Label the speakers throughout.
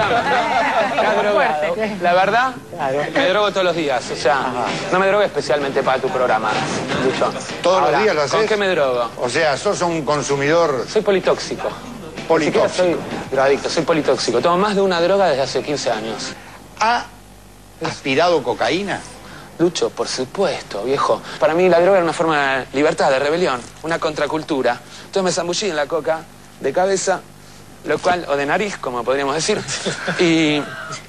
Speaker 1: Drogado. La verdad, me drogo todos los días. O sea, no me drogo especialmente para tu programa, Lucho.
Speaker 2: ¿Todos
Speaker 1: Ahora,
Speaker 2: los días lo haces?
Speaker 1: ¿Con qué me drogo?
Speaker 2: O sea, sos un consumidor
Speaker 1: Soy politóxico.
Speaker 2: politóxico.
Speaker 1: Ni soy drogadicto, soy politóxico. Tomo más de una droga desde hace 15 años.
Speaker 2: ¿Ha aspirado cocaína?
Speaker 1: Lucho, por supuesto, viejo. Para mí la droga era una forma de libertad, de rebelión, una contracultura. Entonces me zambullí en la coca de cabeza, lo cual, o de nariz, como podríamos decir, y,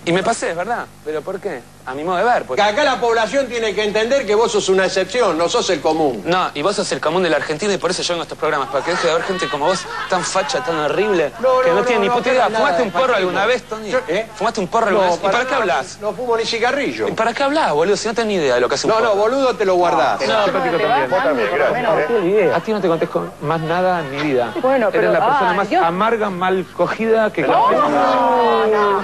Speaker 1: y me pasé, ¿verdad? ¿Pero por qué? A mi modo de ver. porque-
Speaker 3: Que acá la población tiene que entender que vos sos una excepción, no sos el común.
Speaker 1: No, y vos sos el común de la Argentina y por eso yo vengo a estos programas, para que deje de haber gente como vos, tan facha, tan horrible,
Speaker 3: No,
Speaker 1: que
Speaker 3: no,
Speaker 1: no,
Speaker 3: no,
Speaker 1: tiene
Speaker 3: no,
Speaker 1: ni puta
Speaker 3: no,
Speaker 1: idea. ¿Fumaste un porro alguna vez, Tony?
Speaker 3: Yo- ¿eh?
Speaker 1: ¿Fumaste un porro alguna
Speaker 3: No,
Speaker 1: vez? ¿Y para qué hablas?
Speaker 3: No fumo ni cigarrillo.
Speaker 1: ¿Y para qué hablas, boludo? Si no tenés ni idea de lo que hace un
Speaker 3: No,
Speaker 1: porro.
Speaker 3: no, boludo, te lo guardás.
Speaker 1: No, Simpático también.
Speaker 2: Vos también, gracias.
Speaker 1: A ti no te contesto más nada en mi vida.
Speaker 4: Bueno, pero-
Speaker 1: Eres la persona
Speaker 4: ay,
Speaker 1: más amarga, mal cogida que café.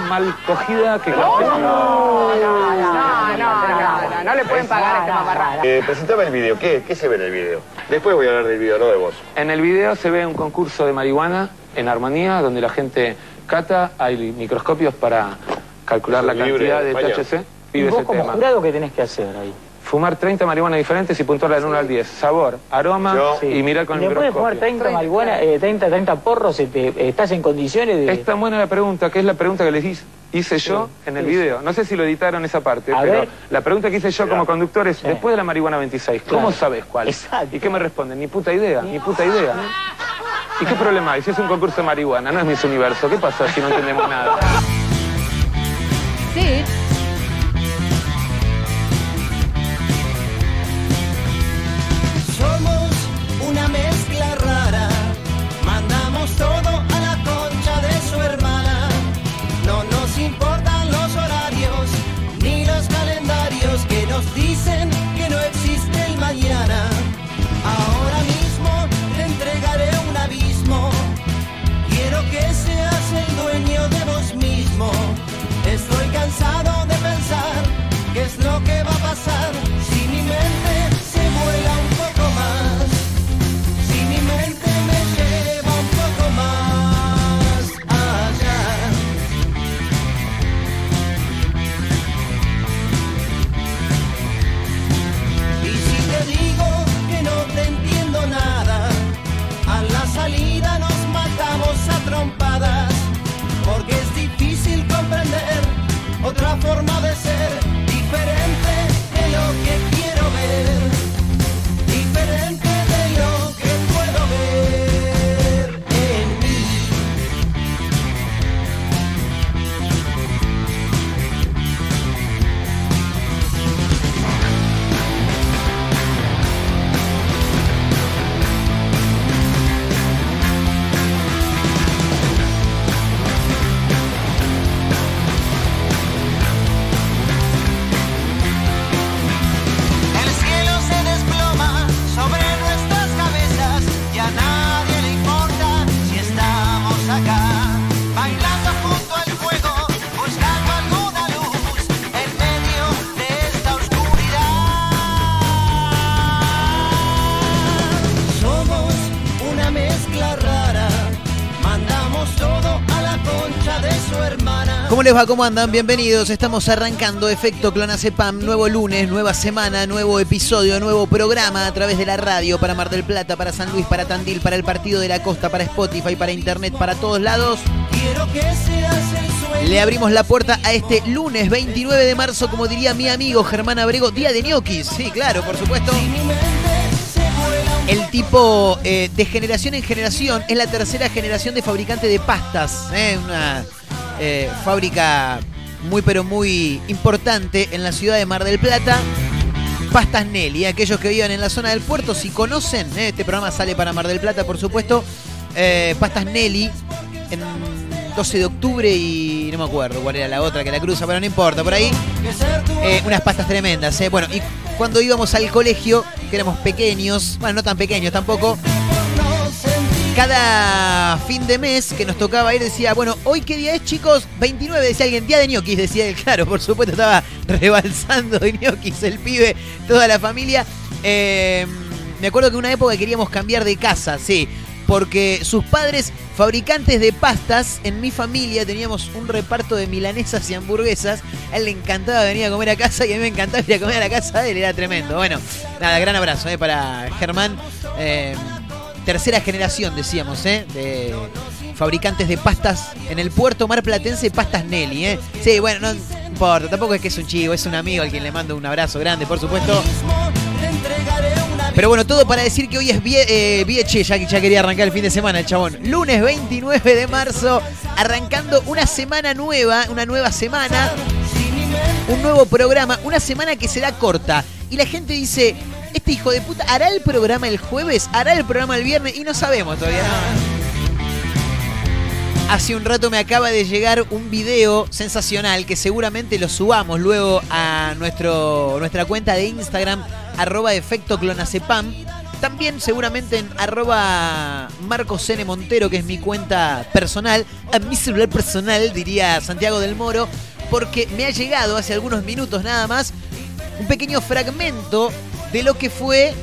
Speaker 1: Mal cogida que.
Speaker 4: No, no, no, no, no le pueden pagar a este mamarrada.
Speaker 5: Eh, presentame el video. ¿Qué, ¿Qué se ve en el video? Después voy a hablar del video, no de vos.
Speaker 1: En el video se ve un concurso de marihuana en armonía donde la gente cata, hay microscopios para calcular la cantidad de. THC.
Speaker 6: ¿Y vos como
Speaker 1: tema.
Speaker 6: jurado qué tenés que hacer ahí?
Speaker 1: Fumar 30 marihuanas diferentes y puntuarla del 1 al 10. Sabor, aroma
Speaker 5: Yo-
Speaker 1: y mirar con
Speaker 6: ¿Y
Speaker 1: el
Speaker 6: ¿Le puedes fumar
Speaker 1: microscopio.
Speaker 6: 30 marihuana, eh, 30, 30 porros? este, ¿Estás en condiciones de...?
Speaker 1: Es tan buena la pregunta, que es la pregunta que les hice- hice yo en el video. No sé si lo editaron esa parte,
Speaker 6: A
Speaker 1: pero
Speaker 6: ver.
Speaker 1: la pregunta que hice yo como conductor es, después de la marihuana 26, ¿cómo
Speaker 6: Claro.
Speaker 1: sabes cuál?
Speaker 6: Exacto.
Speaker 1: ¿Y qué me responden? Ni puta idea, ni puta idea. ¿Y qué problema hay? Si es un concurso de marihuana, no es Miss Universo, ¿qué pasa si no entendemos nada?
Speaker 4: Sí.
Speaker 7: Les va? ¿Cómo andan? Bienvenidos. Estamos arrancando Efecto Clonacepam. Nuevo lunes, nueva semana, nuevo episodio, nuevo programa a través de la radio para Mar del Plata, para San Luis, para Tandil, para el Partido de la Costa, para Spotify, para Internet, para todos lados. Le abrimos la puerta a este lunes 29 de marzo, como diría mi amigo Germán Abrego, día de ñoquis. Sí, claro, por supuesto. El tipo eh, de generación en generación es la tercera generación de fabricante de pastas. ¿eh? Una eh, fábrica muy pero muy importante en la ciudad de Mar del Plata. Pastas Nelly, aquellos que vivan en la zona del puerto, si conocen, ¿eh? este programa sale para Mar del Plata, por supuesto. eh, Pastas Nelly en 12 de octubre y no me acuerdo cuál era la otra que la cruza, pero no importa, por ahí. unas pastas tremendas. Bueno, y cuando íbamos al colegio, que éramos pequeños, bueno, no tan pequeños tampoco, cada fin de mes que nos tocaba ir decía, bueno, ¿hoy qué día es, chicos? 29, decía alguien, día de ñoquis, decía él, claro, por supuesto estaba rebalsando de ñoquis el pibe, toda la familia. Eh, me acuerdo que una época queríamos cambiar de casa, sí. porque sus padres, fabricantes de pastas, en mi familia teníamos un reparto de milanesas y hamburguesas. A él le encantaba venir a comer a casa y a mí me encantaba ir a comer a la casa de él, era tremendo. Bueno, nada, gran abrazo eh, para Germán. Eh, tercera generación, decíamos, ¿eh? de fabricantes de pastas en el puerto marplatense, pastas Nelly. ¿eh? Sí, bueno, no importa, tampoco es que es un chivo, es un amigo al quien le mando un abrazo grande, por supuesto. Pero bueno, todo para decir que hoy es vie, eh, ya, ya quería arrancar el fin de semana el chabón. Lunes 29 de marzo, arrancando una semana nueva, una nueva semana, un nuevo programa, una semana que será corta. Y la gente dice, este hijo de puta, ¿hará el programa el jueves? ¿Hará el programa el viernes? Y no sabemos todavía. Hace un rato me acaba de llegar un video sensacional que seguramente lo subamos luego a nuestro, nuestra cuenta de Instagram, arroba efecto clonacepam. También seguramente en arroba Marcos N. Montero, que es mi cuenta personal, a mi celular personal, diría Santiago del Moro, porque me ha llegado hace algunos minutos nada más un pequeño fragmento de lo que fue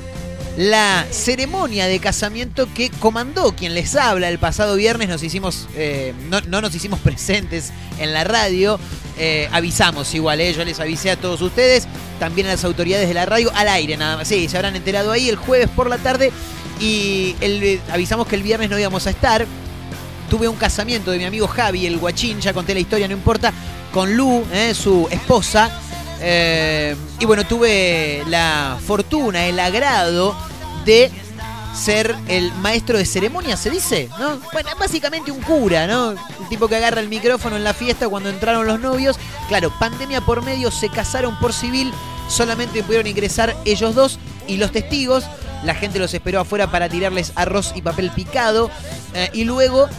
Speaker 7: la ceremonia de casamiento que comandó quien les habla el pasado viernes. Nos hicimos, eh, no, no, nos hicimos presentes en la radio. Eh, avisamos igual, eh, yo les avisé a todos ustedes, también a las autoridades de la radio, al aire nada más. Sí, se habrán enterado ahí el jueves por la tarde y el, avisamos que el viernes no íbamos a estar. Tuve un casamiento de mi amigo Javi, el guachín, ya conté la historia, no importa, con Lu, su esposa. Eh, y bueno, tuve la fortuna, el agrado de ser el maestro de ceremonia, se dice, ¿no? Bueno, básicamente un cura, ¿no? El tipo que agarra el micrófono en la fiesta cuando entraron los novios. Claro, pandemia por medio, se casaron por civil, solamente pudieron ingresar ellos dos y los testigos. La gente los esperó afuera para tirarles arroz y papel picado. Eh, y luego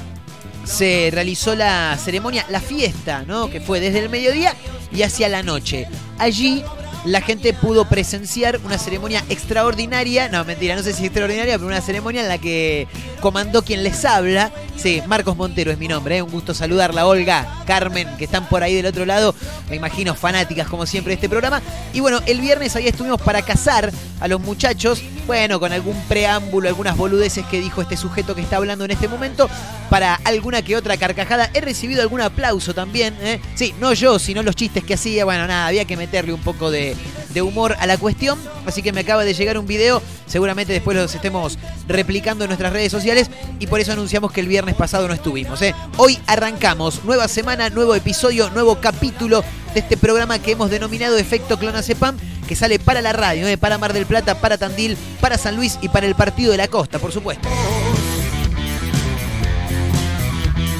Speaker 7: se realizó la ceremonia, la fiesta, ¿no? Que fue desde el mediodía y hacia la noche. Allí la gente pudo presenciar una ceremonia extraordinaria, no mentira, no sé si extraordinaria, pero una ceremonia en la que comandó quien les habla. Sí, Marcos Montero es mi nombre, ¿eh? un gusto saludarla, Olga, Carmen, que están por ahí del otro lado, me imagino fanáticas como siempre de este programa. Y bueno, el viernes ahí estuvimos para casar a los muchachos, bueno, con algún preámbulo, algunas boludeces que dijo este sujeto que está hablando en este momento, para alguna que otra carcajada. He recibido algún aplauso también, ¿eh? Sí, no yo, sino los chistes que hacía, bueno, nada, había que meterle un poco de, de humor a la cuestión. Así que me acaba de llegar un video. Seguramente después los estemos replicando en nuestras redes sociales. Y por eso anunciamos que el viernes pasado no estuvimos. ¿eh? Hoy arrancamos. Nueva semana, nuevo episodio, nuevo capítulo de este programa que hemos denominado Efecto Clonacepam. Que sale para la radio, ¿eh? para Mar del Plata, para Tandil, para San Luis y para el Partido de la Costa, por supuesto.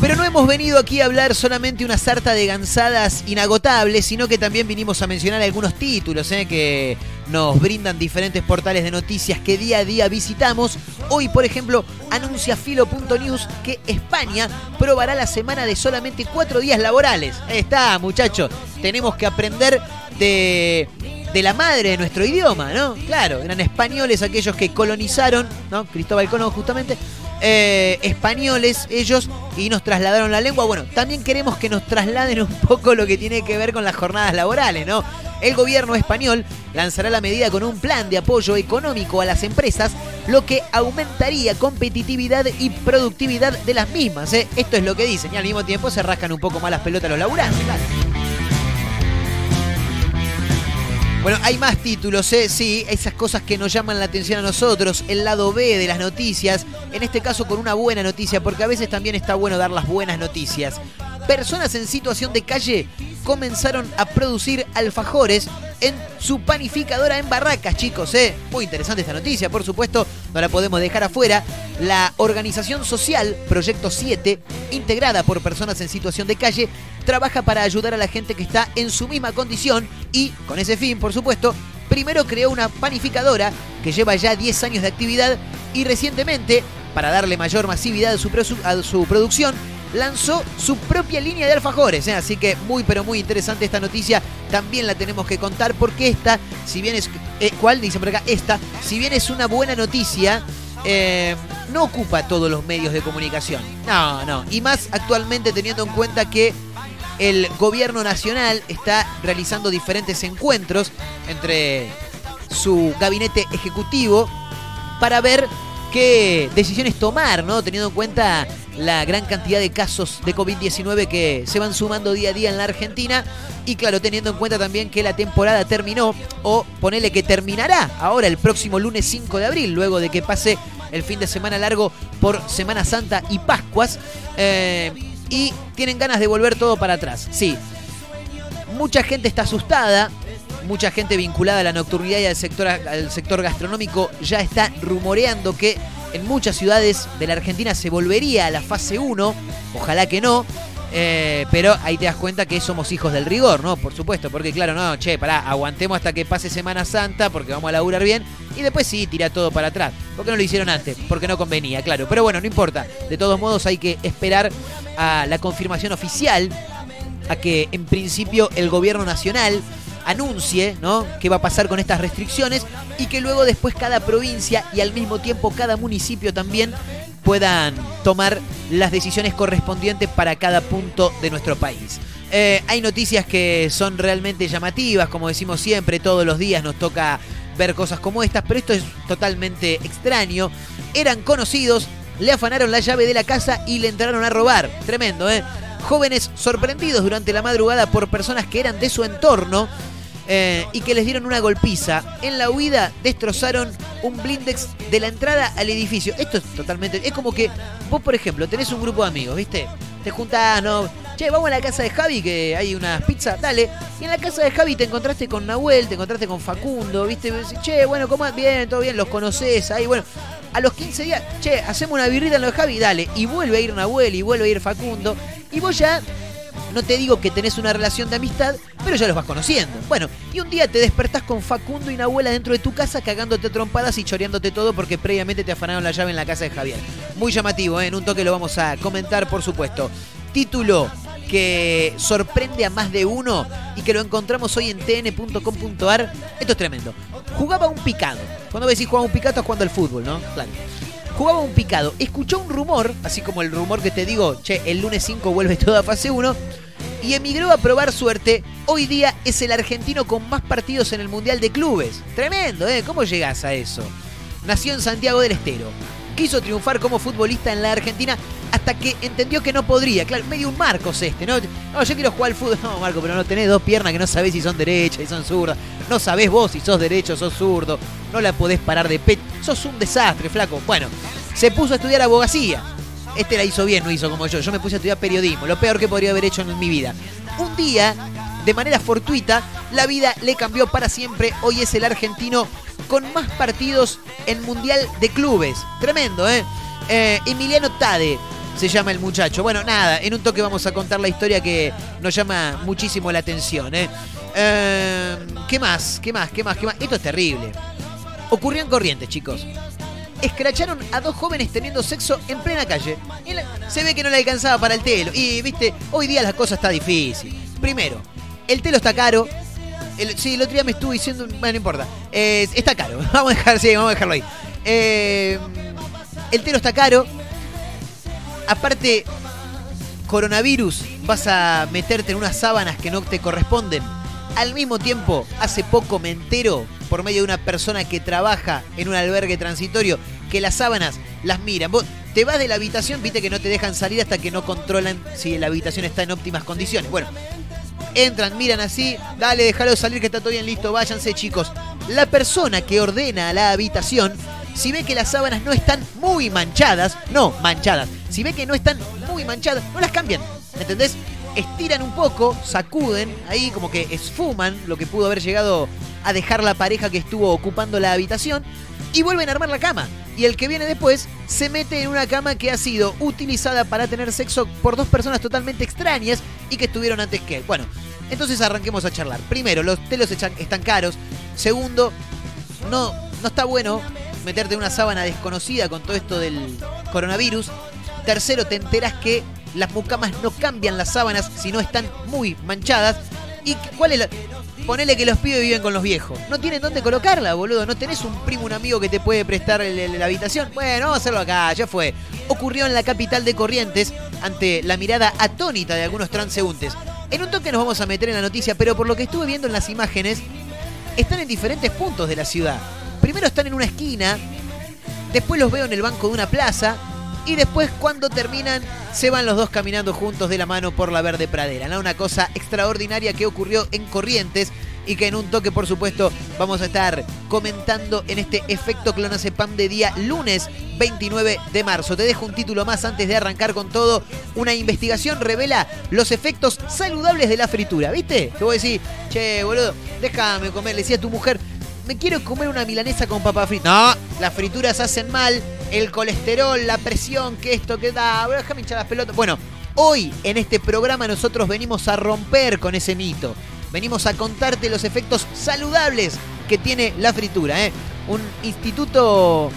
Speaker 7: Pero no hemos venido aquí a hablar solamente una sarta de gansadas inagotables, sino que también vinimos a mencionar algunos títulos ¿eh? que nos brindan diferentes portales de noticias que día a día visitamos. Hoy, por ejemplo, anuncia Filo.news que España probará la semana de solamente cuatro días laborales. Ahí está, muchachos. Tenemos que aprender de, de la madre de nuestro idioma, ¿no? Claro, eran españoles aquellos que colonizaron, ¿no? Cristóbal Colón justamente, eh, españoles ellos y nos trasladaron la lengua. Bueno, también queremos que nos trasladen un poco lo que tiene que ver con las jornadas laborales, ¿no? El gobierno español lanzará la medida con un plan de apoyo económico a las empresas, lo que aumentaría competitividad y productividad de las mismas. ¿eh? Esto es lo que dicen y al mismo tiempo se rascan un poco más las pelotas los laburantes. Bueno, hay más títulos, ¿eh? sí, esas cosas que nos llaman la atención a nosotros, el lado B de las noticias, en este caso con una buena noticia, porque a veces también está bueno dar las buenas noticias. Personas en situación de calle comenzaron a producir alfajores en su panificadora en Barracas, chicos, ¿eh? Muy interesante esta noticia, por supuesto, no la podemos dejar afuera. La organización social Proyecto 7, integrada por personas en situación de calle, trabaja para ayudar a la gente que está en su misma condición y, con ese fin, por supuesto, primero creó una panificadora que lleva ya 10 años de actividad y recientemente, para darle mayor masividad a su, prosu- a su producción, lanzó su propia línea de alfajores. ¿eh? Así que muy, pero muy interesante esta noticia. También la tenemos que contar porque esta, si bien es... eh, ¿Cuál? Dice por acá. Esta, si bien es una buena noticia, eh, no ocupa todos los medios de comunicación. No, no. Y más actualmente teniendo en cuenta que el gobierno nacional está realizando diferentes encuentros entre su gabinete ejecutivo para ver qué decisiones tomar, ¿no? Teniendo en cuenta la gran cantidad de casos de COVID-19 que se van sumando día a día en la Argentina. Y claro, teniendo en cuenta también que la temporada terminó, o ponele que terminará ahora el próximo lunes 5 de abril, luego de que pase el fin de semana largo por Semana Santa y Pascuas. eh, y tienen ganas de volver todo para atrás. Sí, mucha gente está asustada, mucha gente vinculada a la nocturnidad y al sector, al sector gastronómico ya está rumoreando que en muchas ciudades de la Argentina se volvería a la fase 1, ojalá que no. eh, pero ahí te das cuenta que somos hijos del rigor, ¿no? Por supuesto, porque claro, no, che, pará, aguantemos hasta que pase Semana Santa porque vamos a laburar bien y después sí, tira todo para atrás. ¿Por qué no lo hicieron antes? Porque no convenía, claro. Pero bueno, no importa. De todos modos hay que esperar a la confirmación oficial a que en principio el gobierno nacional anuncie ¿no? qué va a pasar con estas restricciones y que luego después cada provincia y al mismo tiempo cada municipio también puedan tomar las decisiones correspondientes para cada punto de nuestro país. Eh, hay noticias que son realmente llamativas, como decimos siempre, todos los días nos toca ver cosas como estas, pero esto es totalmente extraño. Eran conocidos, le afanaron la llave de la casa y le entraron a robar. Tremendo, ¿eh? Jóvenes sorprendidos durante la madrugada por personas que eran de su entorno eh, y que les dieron una golpiza. En la huida destrozaron un blindex de la entrada al edificio. Esto es totalmente... Es como que vos, por ejemplo, tenés un grupo de amigos, ¿viste? Te juntás, no... Che, vamos a la casa de Javi que hay unas pizzas, dale. Y en la casa de Javi te encontraste con Nahuel, te encontraste con Facundo, ¿viste? Che, bueno, ¿cómo? Bien, todo bien, los conoces ahí, bueno. A los 15 días, che, hacemos una birrita en lo de Javi, dale. Y vuelve a ir Nahuel y vuelve a ir Facundo. Y vos ya no te digo que tenés una relación de amistad, pero ya los vas conociendo. Bueno, y un día te despertás con Facundo y Nahuela dentro de tu casa cagándote trompadas y choreándote todo porque previamente te afanaron la llave en la casa de Javier. Muy llamativo, ¿eh? en un toque lo vamos a comentar, por supuesto. Título que sorprende a más de uno y que lo encontramos hoy en tn.com.ar. Esto es tremendo. Jugaba un picado. Cuando decís jugaba un picado, es cuando el fútbol, ¿no? Claro jugaba un picado, escuchó un rumor, así como el rumor que te digo, che, el lunes 5 vuelve toda fase 1, y emigró a probar suerte. Hoy día es el argentino con más partidos en el Mundial de Clubes. Tremendo, ¿eh? ¿Cómo llegás a eso? Nació en Santiago del Estero. Quiso triunfar como futbolista en la Argentina hasta que entendió que no podría. Claro, medio un Marcos este, ¿no? No, yo quiero jugar al fútbol. No, Marco, pero no tenés dos piernas que no sabés si son derechas y son zurdas. No sabés vos si sos derecho o sos zurdo. No la podés parar de pecho. Sos un desastre, flaco. Bueno, se puso a estudiar abogacía. Este la hizo bien, no hizo como yo. Yo me puse a estudiar periodismo, lo peor que podría haber hecho en mi vida. Un día, de manera fortuita, la vida le cambió para siempre. Hoy es el argentino con más partidos en Mundial de Clubes. Tremendo, ¿eh? eh Emiliano Tade se llama el muchacho. Bueno, nada, en un toque vamos a contar la historia que nos llama muchísimo la atención, ¿eh? eh ¿Qué más? ¿Qué más? ¿Qué más? ¿Qué más? Esto es terrible. Ocurrió en Corrientes, chicos escracharon a dos jóvenes teniendo sexo en plena calle. La- se ve que no le alcanzaba para el telo. Y, viste, hoy día las cosas está difícil. Primero, el telo está caro. El- sí, el otro día me estuve diciendo, bueno, no importa. Está caro. Vamos a dejar, sí, vamos a dejarlo ahí. Eh, el telo está caro. Aparte, coronavirus, vas a meterte en unas sábanas que no te corresponden. Al mismo tiempo, hace poco me entero, por medio de una persona que trabaja en un albergue transitorio, que las sábanas las miran. Vos te vas de la habitación, viste que no te dejan salir hasta que no controlan si la habitación está en óptimas condiciones. Bueno, entran, miran así, dale, déjalo salir que está todo bien listo, váyanse chicos. La persona que ordena la habitación, si ve que las sábanas no están muy manchadas, no manchadas, si ve que no están muy manchadas, no las cambian, ¿me entendés? Estiran un poco, sacuden, ahí como que esfuman lo que pudo haber llegado a dejar la pareja que estuvo ocupando la habitación y vuelven a armar la cama. Y el que viene después se mete en una cama que ha sido utilizada para tener sexo por dos personas totalmente extrañas y que estuvieron antes que él. Bueno, entonces arranquemos a charlar. Primero, los telos están caros. Segundo, no, no está bueno meterte en una sábana desconocida con todo esto del coronavirus. Tercero, te enteras que las mucamas no cambian las sábanas si no están muy manchadas. ¿Y cuál es la.? Ponele que los pibes viven con los viejos. No tienen dónde colocarla, boludo. No tenés un primo, un amigo que te puede prestar la habitación. Bueno, vamos a hacerlo acá, ya fue. Ocurrió en la capital de Corrientes ante la mirada atónita de algunos transeúntes. En un toque nos vamos a meter en la noticia, pero por lo que estuve viendo en las imágenes, están en diferentes puntos de la ciudad. Primero están en una esquina después los veo en el banco de una plaza y después cuando terminan se van los dos caminando juntos de la mano por la verde pradera. ¿no? Una cosa extraordinaria que ocurrió en Corrientes y que en un toque, por supuesto, vamos a estar comentando en este efecto clonazepam de día lunes 29 de marzo. Te dejo un título más antes de arrancar con todo. Una investigación revela los efectos saludables de la fritura. ¿Viste? Te voy a decir, che, boludo, déjame comer. Le decía a tu mujer, me quiero comer una milanesa con papa frita. No, las frituras hacen mal, el colesterol, la presión, que esto, que da. Déjame hinchar las pelotas. Bueno, hoy en este programa nosotros venimos a romper con ese mito. Venimos a contarte los efectos saludables que tiene la fritura. ¿eh? Un instituto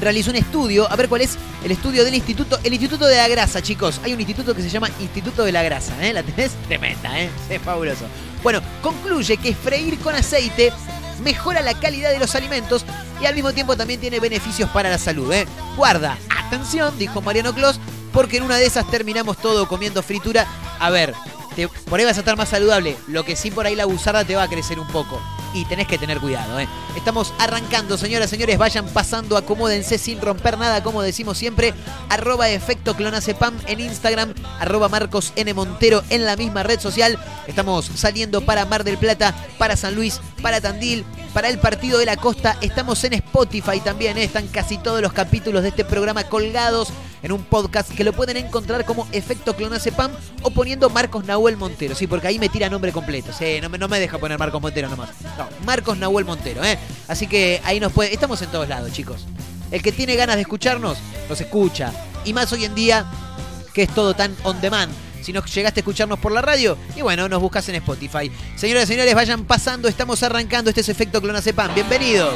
Speaker 7: realizó un estudio, a ver cuál es el estudio del instituto, el instituto de la grasa, chicos. Hay un instituto que se llama Instituto de la Grasa, ¿eh? ¿La tenés? Tremenda, ¿eh? Es fabuloso. Bueno, concluye que freír con aceite mejora la calidad de los alimentos y al mismo tiempo también tiene beneficios para la salud, ¿eh? Guarda, atención, dijo Mariano Clos, porque en una de esas terminamos todo comiendo fritura. A ver, te- por ahí vas a estar más saludable. Lo que sí por ahí la buzarda te va a crecer un poco. Y tenés que tener cuidado, ¿eh? Estamos arrancando, señoras, señores. Vayan pasando, acomódense sin romper nada, como decimos siempre. Arroba efecto clonacepam en Instagram. Arroba Marcos N. Montero en la misma red social. Estamos saliendo para Mar del Plata, para San Luis, para Tandil, para el Partido de la Costa. Estamos en Spotify también, ¿eh? Están casi todos los capítulos de este programa colgados en un podcast que lo pueden encontrar como Efecto Clonacepam o poniendo Marcos Nahuel Montero. Sí, porque ahí me tira nombre completo. Sí, no me, no me deja poner Marcos Montero nomás. No, Marcos Nahuel Montero, ¿eh? Así que ahí nos puede. Estamos en todos lados, chicos. El que tiene ganas de escucharnos, nos escucha. Y más hoy en día, que es todo tan on demand. Si no llegaste a escucharnos por la radio, y bueno, nos buscas en Spotify. Señoras y señores, vayan pasando, estamos arrancando. Este es Efecto Clonacepam. Bienvenidos.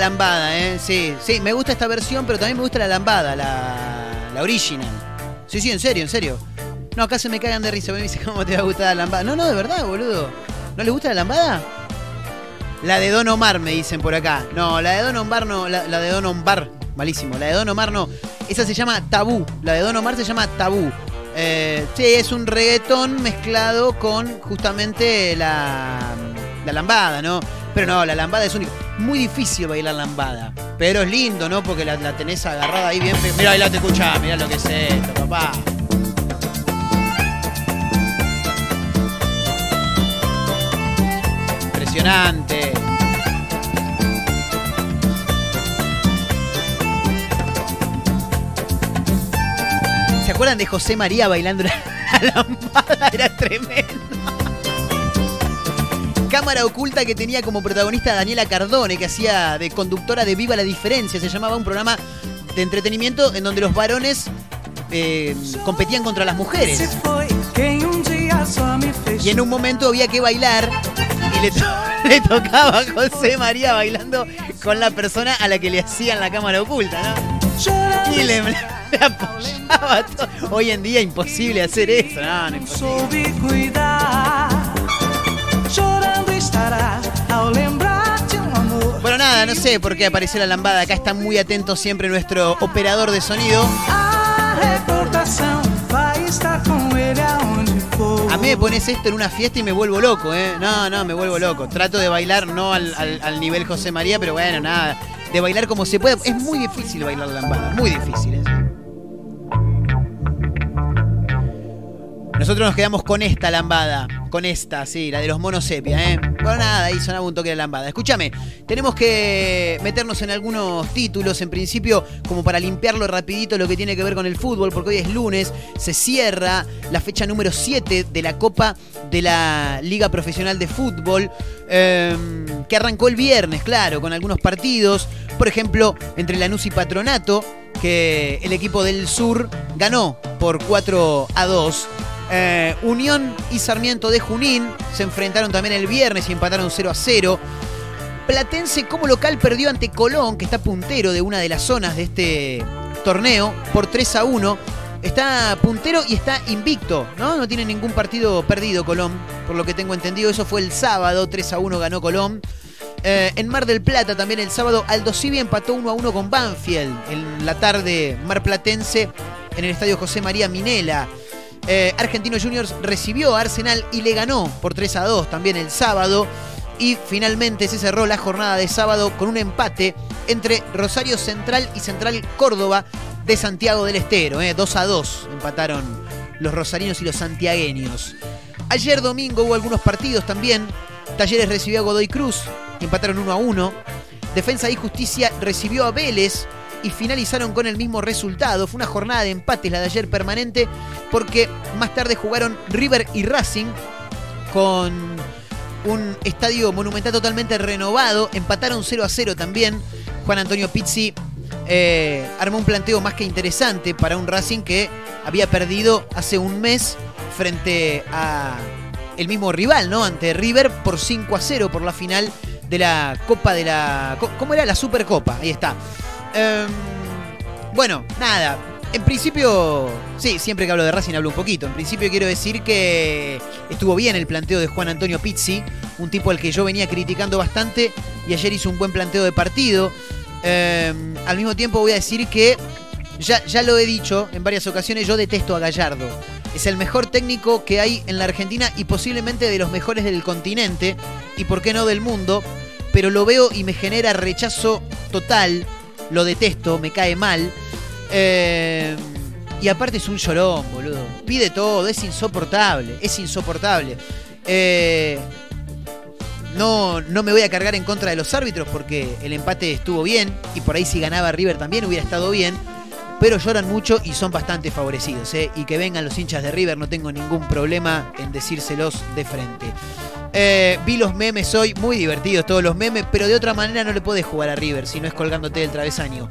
Speaker 7: Lambada, ¿eh? Sí, sí, me gusta esta versión, pero también me gusta la lambada, la, la original. Sí, sí, en serio, en serio. No, acá se me cagan de risa, me dice, ¿cómo te va a gustar la lambada? No, no, de verdad, boludo. ¿No le gusta la lambada? La de Don Omar, me dicen por acá. No, la de Don Omar no, la, la de Don Omar, malísimo. La de Don Omar no. Esa se llama Tabú. La de Don Omar se llama Tabú. Eh, sí, es un reggaetón mezclado con justamente la, la lambada, ¿no? Pero no, la lambada es única. Muy difícil bailar lambada. Pero es lindo, ¿no? Porque la, la tenés agarrada ahí bien. Mirá, ahí la te escuchá, mirá lo que es esto, papá. Impresionante. ¿Se acuerdan de José María bailando la, la lambada? Era tremendo. Cámara oculta que tenía como protagonista a Daniela Cardone, que hacía de conductora de Viva la Diferencia. Se llamaba un programa de entretenimiento en donde los varones eh, competían contra las mujeres. Y en un momento había que bailar y le, to- le tocaba a José María bailando con la persona a la que le hacían la cámara oculta, ¿no? Y le, le apoyaba todo. Hoy en día imposible hacer eso, no, no es imposible.
Speaker 8: Soube cuidar, chorando estará ao lembrar de um amor.
Speaker 7: Bueno, nada, no sé por qué apareció la lambada. Acá está muy atento siempre nuestro operador de sonido.
Speaker 8: A recordação vai estar com ele aonde for.
Speaker 7: A mí me pones esto en una fiesta y me vuelvo loco, ¿eh? No, no, me vuelvo loco. Trato de bailar no al, al- al nivel José María, pero bueno, nada. De bailar como se puede. Es muy difícil bailar la lambada, muy difícil. ¿eh? Nosotros nos quedamos con esta lambada. Con esta, sí, la de los monos sepia, ¿eh? Bueno, nada, ahí sonaba un toque de lambada. Escúchame, tenemos que meternos en algunos títulos, en principio, como para limpiarlo rapidito lo que tiene que ver con el fútbol, porque hoy es lunes, se cierra la fecha número 7 de la Copa de la Liga Profesional de Fútbol, eh, que arrancó el viernes, claro, con algunos partidos. Por ejemplo, entre Lanús y Patronato, que el equipo del sur ganó por 4 a 2. Eh, Unión y Sarmiento de Junín se enfrentaron también el viernes y empataron 0 a 0. Platense como local perdió ante Colón, que está puntero de una de las zonas de este torneo, por 3 a 1. Está puntero y está invicto, ¿no? No tiene ningún partido perdido Colón, por lo que tengo entendido. Eso fue el sábado, 3 a 1 ganó Colón. Eh, en Mar del Plata también el sábado Aldo Civi empató 1 a 1 con Banfield en la tarde marplatense en el estadio José María Minela. Eh, Argentino Juniors recibió a Arsenal y le ganó por 3 a 2 también el sábado. Y finalmente se cerró la jornada de sábado con un empate entre Rosario Central y Central Córdoba de Santiago del Estero. eh, 2 a 2 empataron los rosarinos y los santiagueños. Ayer domingo hubo algunos partidos también. Talleres recibió a Godoy Cruz, empataron 1 a 1. Defensa y Justicia recibió a Vélez y finalizaron con el mismo resultado. Fue una jornada de empates la de ayer permanente porque más tarde jugaron River y Racing con un estadio monumental totalmente renovado. Empataron 0 a 0 también. Juan Antonio Pizzi eh, armó un planteo más que interesante para un Racing que había perdido hace un mes frente a el mismo rival, ¿no? Ante River por 5 a 0 por la final de la Copa de la... ¿Cómo era? La Supercopa. Ahí está. Em, bueno, nada. En principio, sí, siempre que hablo de Racing hablo un poquito. En principio quiero decir que estuvo bien el planteo de Juan Antonio Pizzi, un tipo al que yo venía criticando bastante y ayer hizo un buen planteo de partido. Eh, al mismo tiempo voy a decir que, ya, ya lo he dicho en varias ocasiones, yo detesto a Gallardo. Es el mejor técnico que hay en la Argentina y posiblemente de los mejores del continente y por qué no del mundo, pero lo veo y me genera rechazo total, lo detesto, me cae mal. Eh, y aparte es un llorón, boludo. Pide todo, es insoportable, es insoportable. Eh, no, no me voy a cargar en contra de los árbitros porque el empate estuvo bien y por ahí si ganaba River también hubiera estado bien. Pero lloran mucho y son bastante favorecidos. ¿eh? Y que vengan los hinchas de River, no tengo ningún problema en decírselos de frente. Eh, vi los memes hoy, muy divertidos todos los memes, pero de otra manera no le podés jugar a River si no es colgándote del travesaño.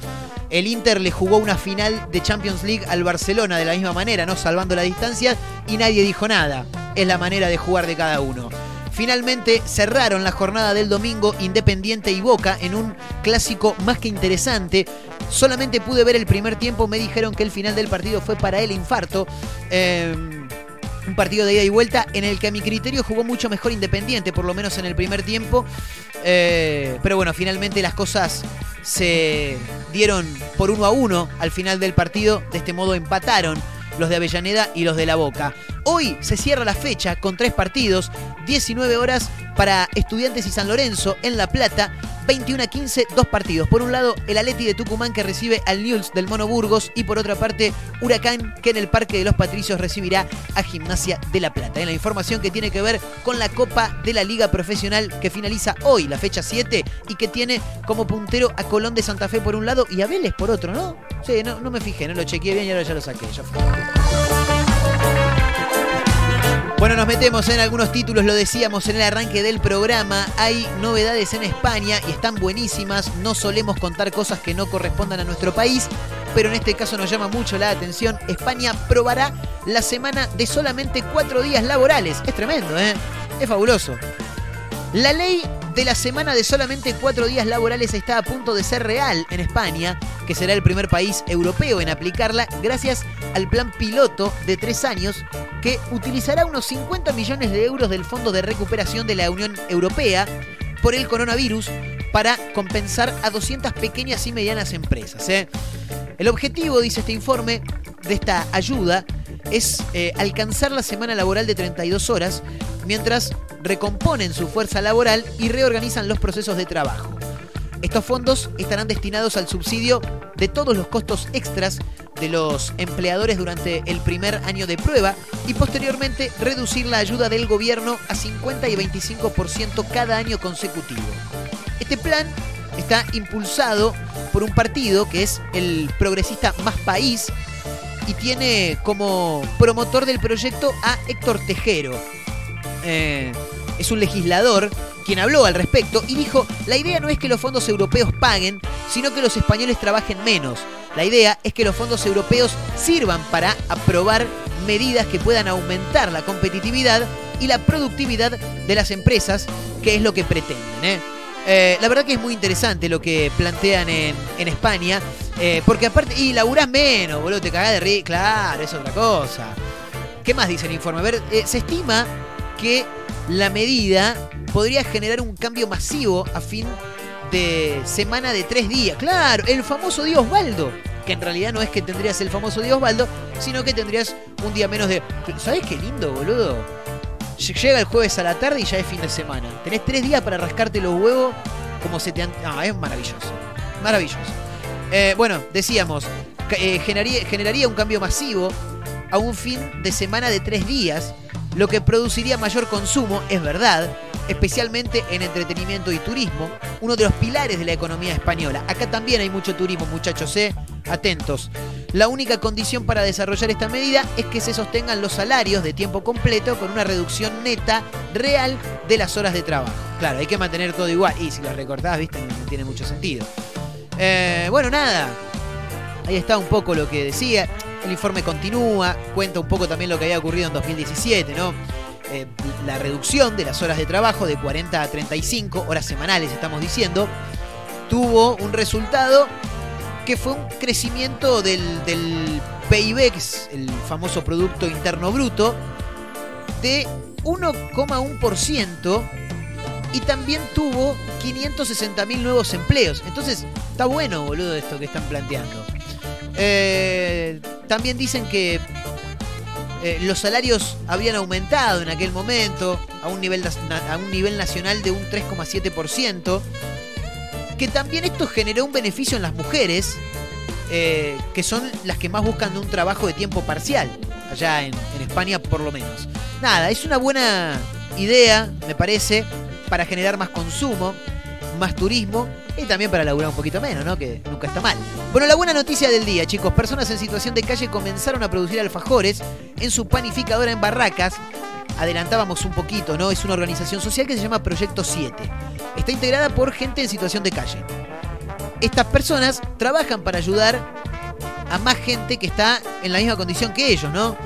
Speaker 7: El Inter le jugó una final de Champions League al Barcelona de la misma manera, ¿no? Salvando la distancia y nadie dijo nada. Es la manera de jugar de cada uno. Finalmente cerraron la jornada del domingo Independiente y Boca en un clásico más que interesante. Solamente pude ver el primer tiempo, me dijeron que el final del partido fue para el infarto. Eh, un partido de ida y vuelta en el que a mi criterio jugó mucho mejor Independiente, por lo menos en el primer tiempo. Eh, pero bueno, finalmente las cosas se dieron por uno a uno al final del partido. De este modo empataron los de Avellaneda y los de La Boca. Hoy se cierra la fecha con tres partidos, 19 horas para Estudiantes y San Lorenzo en La Plata, 21 a 15, dos partidos. Por un lado, el Aleti de Tucumán que recibe al Newell's del Mono Burgos y por otra parte, Huracán que en el Parque de los Patricios recibirá a Gimnasia de La Plata. En la información que tiene que ver con la Copa de la Liga Profesional que finaliza hoy, la fecha 7, y que tiene como puntero a Colón de Santa Fe por un lado y a Vélez por otro, ¿no? Sí, no, me fijé, no lo chequeé bien y ahora ya lo saqué. Bueno, nos metemos en algunos títulos, lo decíamos en el arranque del programa. Hay novedades en España y están buenísimas. No solemos contar cosas que no correspondan a nuestro país, pero en este caso nos llama mucho la atención. España probará la semana de solamente cuatro días laborales. Es tremendo, ¿eh? Es fabuloso. La ley de la semana de solamente cuatro días laborales está a punto de ser real en España, que será el primer país europeo en aplicarla gracias al plan piloto de tres años que utilizará unos 50 millones de euros del Fondo de Recuperación de la Unión Europea por el coronavirus para compensar a 200 pequeñas y medianas empresas. ¿eh? El objetivo, dice este informe, de esta ayuda es eh, alcanzar la semana laboral de 32 horas mientras recomponen su fuerza laboral y reorganizan los procesos de trabajo. Estos fondos estarán destinados al subsidio de todos los costos extras de los empleadores durante el primer año de prueba y posteriormente reducir la ayuda del gobierno a 50 y 25% cada año consecutivo. Este plan está impulsado por un partido que es el progresista Más País y tiene como promotor del proyecto a Héctor Tejero. Eh, es un legislador quien habló al respecto y dijo, la idea no es que los fondos europeos paguen, sino que los españoles trabajen menos. La idea es que los fondos europeos sirvan para aprobar medidas que puedan aumentar la competitividad y la productividad de las empresas, que es lo que pretenden. ¿eh? Eh, la verdad que es muy interesante lo que plantean en, en España, eh, porque aparte, y laburás menos, boludo, te cagás de ri, claro, es otra cosa. ¿Qué más dice el informe? A ver, eh, se estima que la medida podría generar un cambio masivo a fin de semana de tres días. Claro, el famoso día Osvaldo. Que en realidad no es que tendrías el famoso día Osvaldo, sino que tendrías un día menos de. ¿Sabes qué lindo, boludo? Llega el jueves a la tarde y ya es fin de semana. Tenés tres días para rascarte los huevos como se te han. Ah, es maravilloso. Maravilloso. Eh, bueno, decíamos, eh, generaría, generaría un cambio masivo a un fin de semana de tres días, lo que produciría mayor consumo, es verdad, especialmente en entretenimiento y turismo, uno de los pilares de la economía española. Acá también hay mucho turismo, muchachos, ¿eh? Atentos. La única condición para desarrollar esta medida es que se sostengan los salarios de tiempo completo con una reducción neta real de las horas de trabajo. Claro, hay que mantener todo igual. Y si lo recortás, viste, no tiene mucho sentido. Eh, bueno, nada. Ahí está un poco lo que decía. El informe continúa, cuenta un poco también lo que había ocurrido en 2017, ¿no? Eh, la reducción de las horas de trabajo de 40 a 35 horas semanales, estamos diciendo, tuvo un resultado que fue un crecimiento del, del PIB, el famoso Producto Interno Bruto, de 1,1% y también tuvo 560.000 nuevos empleos. Entonces, está bueno, boludo, esto que están planteando. Eh, también dicen que eh, los salarios habían aumentado en aquel momento a un nivel, a un nivel nacional de un 3,7%. Que también esto generó un beneficio en las mujeres, eh, que son las que más buscan un trabajo de tiempo parcial, allá en España por lo menos. Nada, es una buena idea, me parece, para generar más consumo, más turismo y también para laburar un poquito menos, ¿no? Que nunca está mal. Bueno, la buena noticia del día, chicos. Personas en situación de calle comenzaron a producir alfajores en su panificadora en Barracas. Adelantábamos un poquito, ¿no? Es una organización social que se llama Proyecto 7. Está integrada por gente en situación de calle. Estas personas trabajan para ayudar a más gente que está en la misma condición que ellos, ¿no?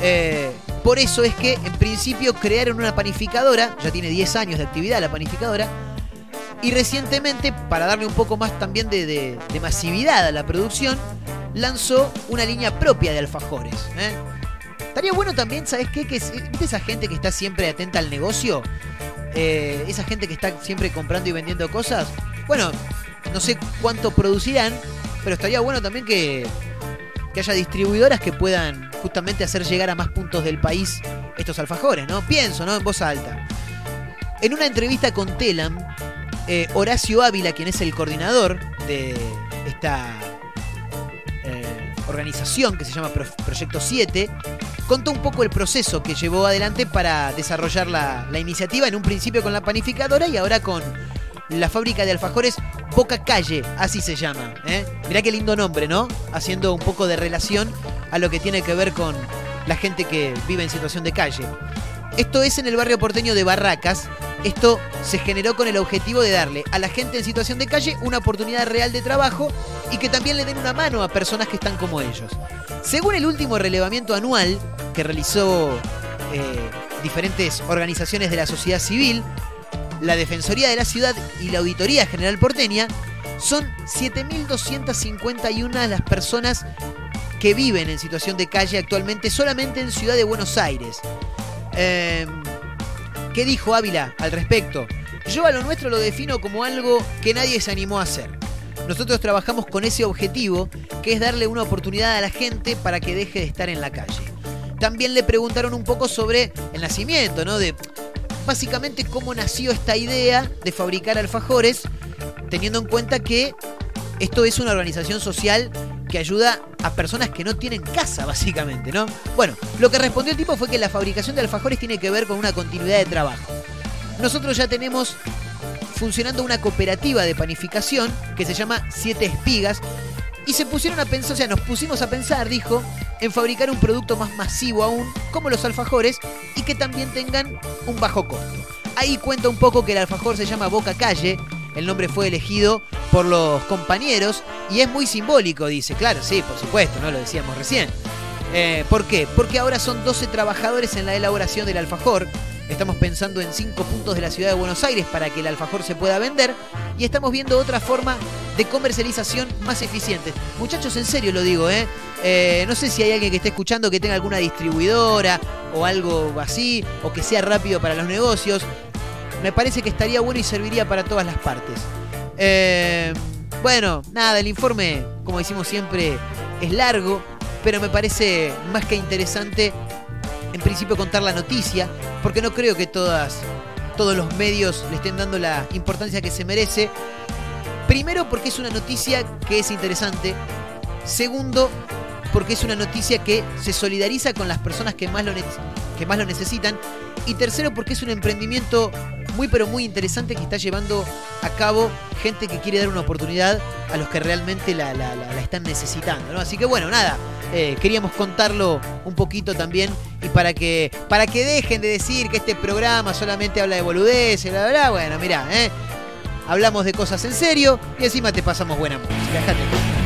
Speaker 7: Eh, por eso es que en principio crearon una panificadora, ya tiene 10 años de actividad la panificadora, y recientemente, para darle un poco más también de, de- masividad a la producción, lanzó una línea propia de alfajores. ¿eh? Estaría bueno también, ¿sabes qué? Que, ¿Viste esa gente que está siempre atenta al negocio? Eh, esa gente que está siempre comprando y vendiendo cosas. Bueno, no sé cuánto producirán, pero estaría bueno también que, que haya distribuidoras que puedan justamente hacer llegar a más puntos del país estos alfajores, ¿no? Pienso, ¿no? En voz alta. En una entrevista con Telam, eh, Horacio Ávila, quien es el coordinador de esta eh, organización que se llama Pro- Proyecto 7, contó un poco el proceso que llevó adelante para desarrollar la, la iniciativa, en un principio con la panificadora y ahora con la fábrica de alfajores Boca Calle, así se llama. ¿eh? Mirá qué lindo nombre, ¿no? Haciendo un poco de relación a lo que tiene que ver con la gente que vive en situación de calle. Esto es en el barrio porteño de Barracas. Esto se generó con el objetivo de darle a la gente en situación de calle una oportunidad real de trabajo y que también le den una mano a personas que están como ellos. Según el último relevamiento anual que realizó eh, diferentes organizaciones de la sociedad civil, la Defensoría de la Ciudad y la Auditoría General Porteña, son 7.251 las personas que viven en situación de calle actualmente solamente en Ciudad de Buenos Aires. Eh, ¿Qué dijo Ávila al respecto? Yo a lo nuestro lo defino como algo que nadie se animó a hacer. Nosotros trabajamos con ese objetivo, que es darle una oportunidad a la gente para que deje de estar en la calle. También le preguntaron un poco sobre el nacimiento, ¿no? De básicamente cómo nació esta idea de fabricar alfajores, teniendo en cuenta que esto es una organización social que ayuda a personas que no tienen casa, básicamente, ¿no? Bueno, lo que respondió el tipo fue que la fabricación de alfajores tiene que ver con una continuidad de trabajo. Nosotros ya tenemos funcionando una cooperativa de panificación que se llama Siete Espigas y se pusieron a pensar, o sea, nos pusimos a pensar, dijo, en fabricar un producto más masivo aún, como los alfajores, y que también tengan un bajo costo. Ahí cuenta un poco que el alfajor se llama Boca Calle, el nombre fue elegido por los compañeros y es muy simbólico, dice. Claro, sí, por supuesto, no lo decíamos recién. Eh, ¿Por qué? Porque ahora son 12 trabajadores en la elaboración del alfajor. Estamos pensando en 5 puntos de la ciudad de Buenos Aires para que el alfajor se pueda vender. Y estamos viendo otra forma de comercialización más eficiente. Muchachos, en serio lo digo, ¿eh? Eh, no sé si hay alguien que esté escuchando que tenga alguna distribuidora o algo así, o que sea rápido para los negocios. Me parece que estaría bueno y serviría para todas las partes. Eh, bueno, nada, el informe, como decimos siempre, es largo, pero me parece más que interesante en principio contar la noticia, porque no creo que todas, todos los medios le estén dando la importancia que se merece. Primero porque es una noticia que es interesante. Segundo, porque es una noticia que se solidariza con las personas que más lo, que más lo necesitan. Y tercero, porque es un emprendimiento muy pero muy interesante que está llevando a cabo gente que quiere dar una oportunidad a los que realmente la, la- están necesitando. Así que bueno, nada, eh, queríamos contarlo un poquito también y para que, para que dejen de decir que este programa solamente habla de boludeces, bla, bla, bla. Bueno, mirá, ¿eh? hablamos de cosas en serio y encima te pasamos buena música. Dejate.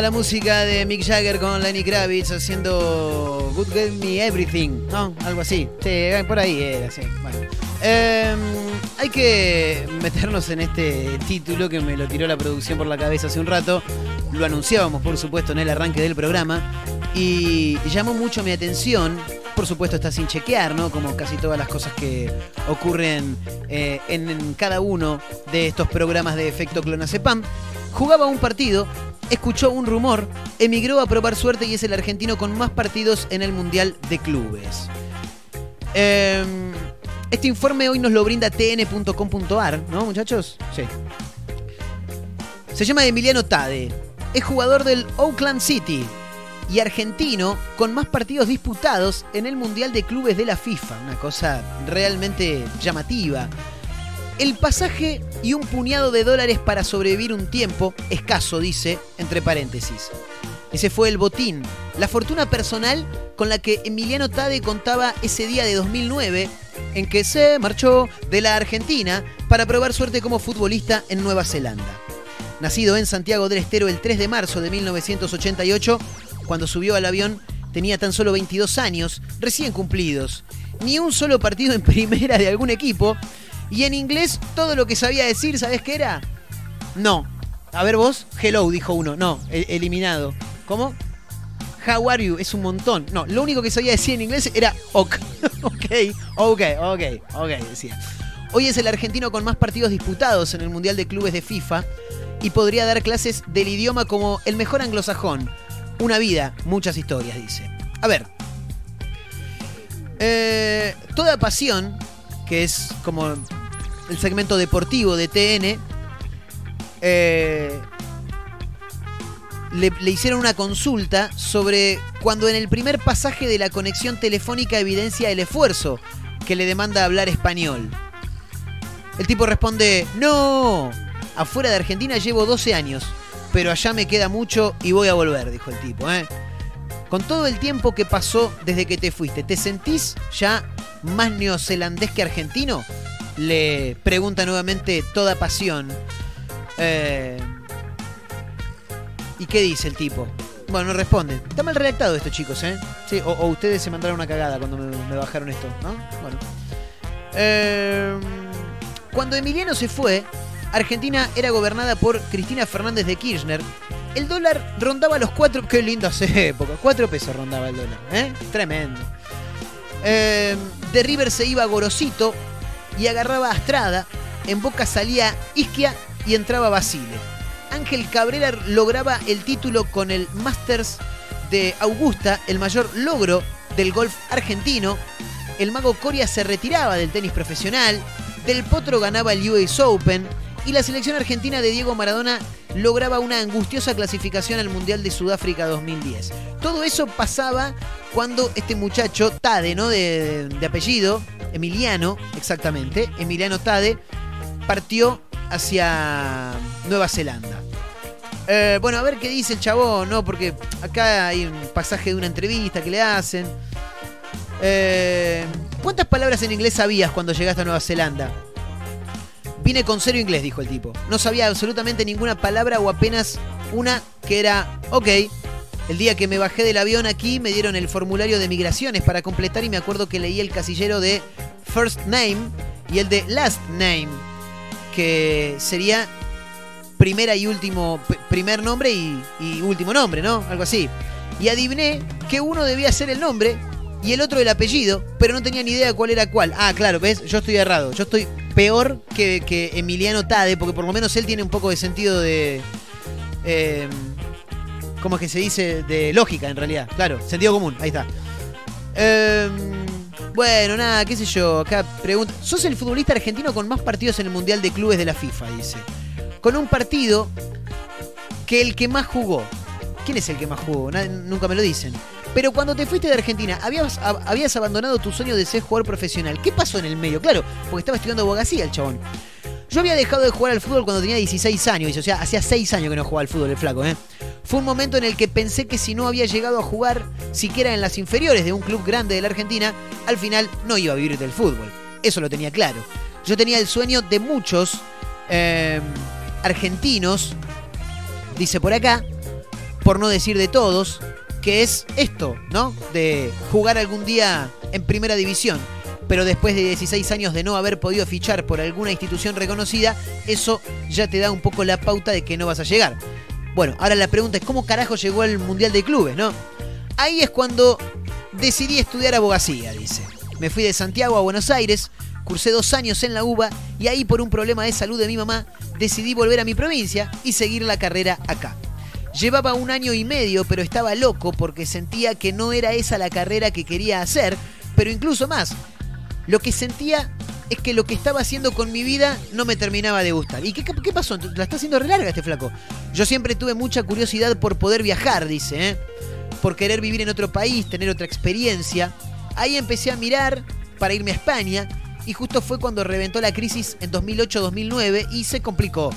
Speaker 7: La música de Mick Jagger con Lenny Kravitz haciendo Good Give Me Everything, ¿no? Algo así. Sí, por ahí era, sí. Bueno. Em, hay que meternos en este título que me lo tiró la producción por la cabeza hace un rato. Lo anunciábamos, por supuesto, en el arranque del programa. Y llamó mucho mi atención. Por supuesto, está sin chequear, ¿no? Como casi todas las cosas que ocurren eh, en, en cada uno de estos programas de efecto clonazepam. Jugaba un partido escuchó un rumor, emigró a probar suerte y es el argentino con más partidos en el Mundial de Clubes. Em, este informe hoy nos lo brinda tn.com.ar, ¿no, muchachos? Sí. Se llama Emiliano Tade. Es jugador del Oakland City y argentino con más partidos disputados en el Mundial de Clubes de la FIFA. Una cosa realmente llamativa. El pasaje y un puñado de dólares para sobrevivir un tiempo, escaso, dice, entre paréntesis. Ese fue el botín, la fortuna personal con la que Emiliano Tade contaba ese día de 2009 en que se marchó de la Argentina para probar suerte como futbolista en Nueva Zelanda. Nacido en Santiago del Estero el 3 de marzo de 1988, cuando subió al avión tenía tan solo 22 años, recién cumplidos. Ni un solo partido en primera de algún equipo, y en inglés todo lo que sabía decir, ¿sabes qué era? No. A ver vos, hello, dijo uno. No, e- eliminado. ¿Cómo? How are you? Es un montón. No, lo único que sabía decir en inglés era ok. ok, ok, ok, ok, decía. Hoy es el argentino con más partidos disputados en el Mundial de Clubes de FIFA y podría dar clases del idioma como el mejor anglosajón. Una vida, muchas historias, dice. A ver. Eh, toda pasión, que es como el segmento deportivo de TN, eh, le, hicieron una consulta sobre cuando en el primer pasaje de la conexión telefónica evidencia el esfuerzo que le demanda hablar español. El tipo responde, no, afuera de Argentina llevo 12 años, pero allá me queda mucho y voy a volver, dijo el tipo. ¿eh? Con todo el tiempo que pasó desde que te fuiste, ¿te sentís ya más neozelandés que argentino? Le pregunta nuevamente toda pasión. Eh, ¿Y qué dice el tipo? Bueno, no responde. Está mal redactado esto, chicos, ¿eh? Sí, o, ustedes se mandaron una cagada cuando me, bajaron esto, ¿no? Bueno. Eh, cuando Emiliano se fue, Argentina era gobernada por Cristina Fernández de Kirchner. El dólar rondaba los cuatro... Qué lindas épocas. Cuatro pesos rondaba el dólar, ¿eh? Tremendo. Eh, de River se iba Gorosito y agarraba a Astrada. En Boca salía Isquia y entraba Basile. Ángel Cabrera lograba el título con el Masters de Augusta, el mayor logro del golf argentino. El mago Coria se retiraba del tenis profesional. Del Potro ganaba el US Open. Y la selección argentina de Diego Maradona lograba una angustiosa clasificación al Mundial de Sudáfrica 2010. Todo eso pasaba cuando este muchacho, Tade, ¿no? De, de apellido, Emiliano, exactamente, Emiliano Tade, partió hacia Nueva Zelanda. Eh, bueno, a ver qué dice el chabón, ¿no? Porque acá hay un pasaje de una entrevista que le hacen. Eh, ¿Cuántas palabras en inglés sabías cuando llegaste a Nueva Zelanda? Vine con cero inglés, dijo el tipo. No sabía absolutamente ninguna palabra o apenas una que era, ok. El día que me bajé del avión aquí me dieron el formulario de migraciones para completar y me acuerdo que leí el casillero de first name y el de last name, que sería primera y último, primer nombre y, último nombre, ¿no? Algo así. Y adiviné que uno debía ser el nombre y el otro el apellido, pero no tenía ni idea cuál era cuál. Ah, claro, ¿ves? Yo estoy errado. Yo estoy peor que, que Emiliano Tade, porque por lo menos él tiene un poco de sentido de... eh, ¿Cómo es que se dice? De lógica, en realidad. Claro, sentido común. Ahí está. Eh, bueno, nada, qué sé yo. Acá pregunta. ¿Sos el futbolista argentino con más partidos en el Mundial de Clubes de la FIFA? Dice. Con un partido que el que más jugó. ¿Quién es el que más jugó? Nunca me lo dicen. Pero cuando te fuiste de Argentina, habías, ab- habías abandonado tu sueño de ser jugador profesional. ¿Qué pasó en el medio? Claro, porque estaba estudiando abogacía el chabón. Yo había dejado de jugar al fútbol cuando tenía 16 años, o sea, hacía 6 años que no jugaba al fútbol el flaco, ¿eh? Fue un momento en el que pensé que si no había llegado a jugar siquiera en las inferiores de un club grande de la Argentina, al final no iba a vivir del fútbol. Eso lo tenía claro. Yo tenía el sueño de muchos eh, argentinos, dice por acá, por no decir de todos, que es esto, ¿no? De jugar algún día en primera división. Pero después de 16 años de no haber podido fichar por alguna institución reconocida, eso ya te da un poco la pauta de que no vas a llegar. Bueno, ahora la pregunta es cómo carajo llegó al Mundial de Clubes, ¿no? Ahí es cuando decidí estudiar abogacía, dice. Me fui de Santiago a Buenos Aires, cursé dos años en la UBA y ahí por un problema de salud de mi mamá decidí volver a mi provincia y seguir la carrera acá. Llevaba un año y medio, pero estaba loco porque sentía que no era esa la carrera que quería hacer, pero incluso más. Lo que sentía es que lo que estaba haciendo con mi vida no me terminaba de gustar. ¿Y qué, pasó? La está haciendo re larga este flaco. Yo siempre tuve mucha curiosidad por poder viajar, dice, ¿eh? por querer vivir en otro país, tener otra experiencia. Ahí empecé a mirar para irme a España y justo fue cuando reventó la crisis en 2008-2009 y se complicó.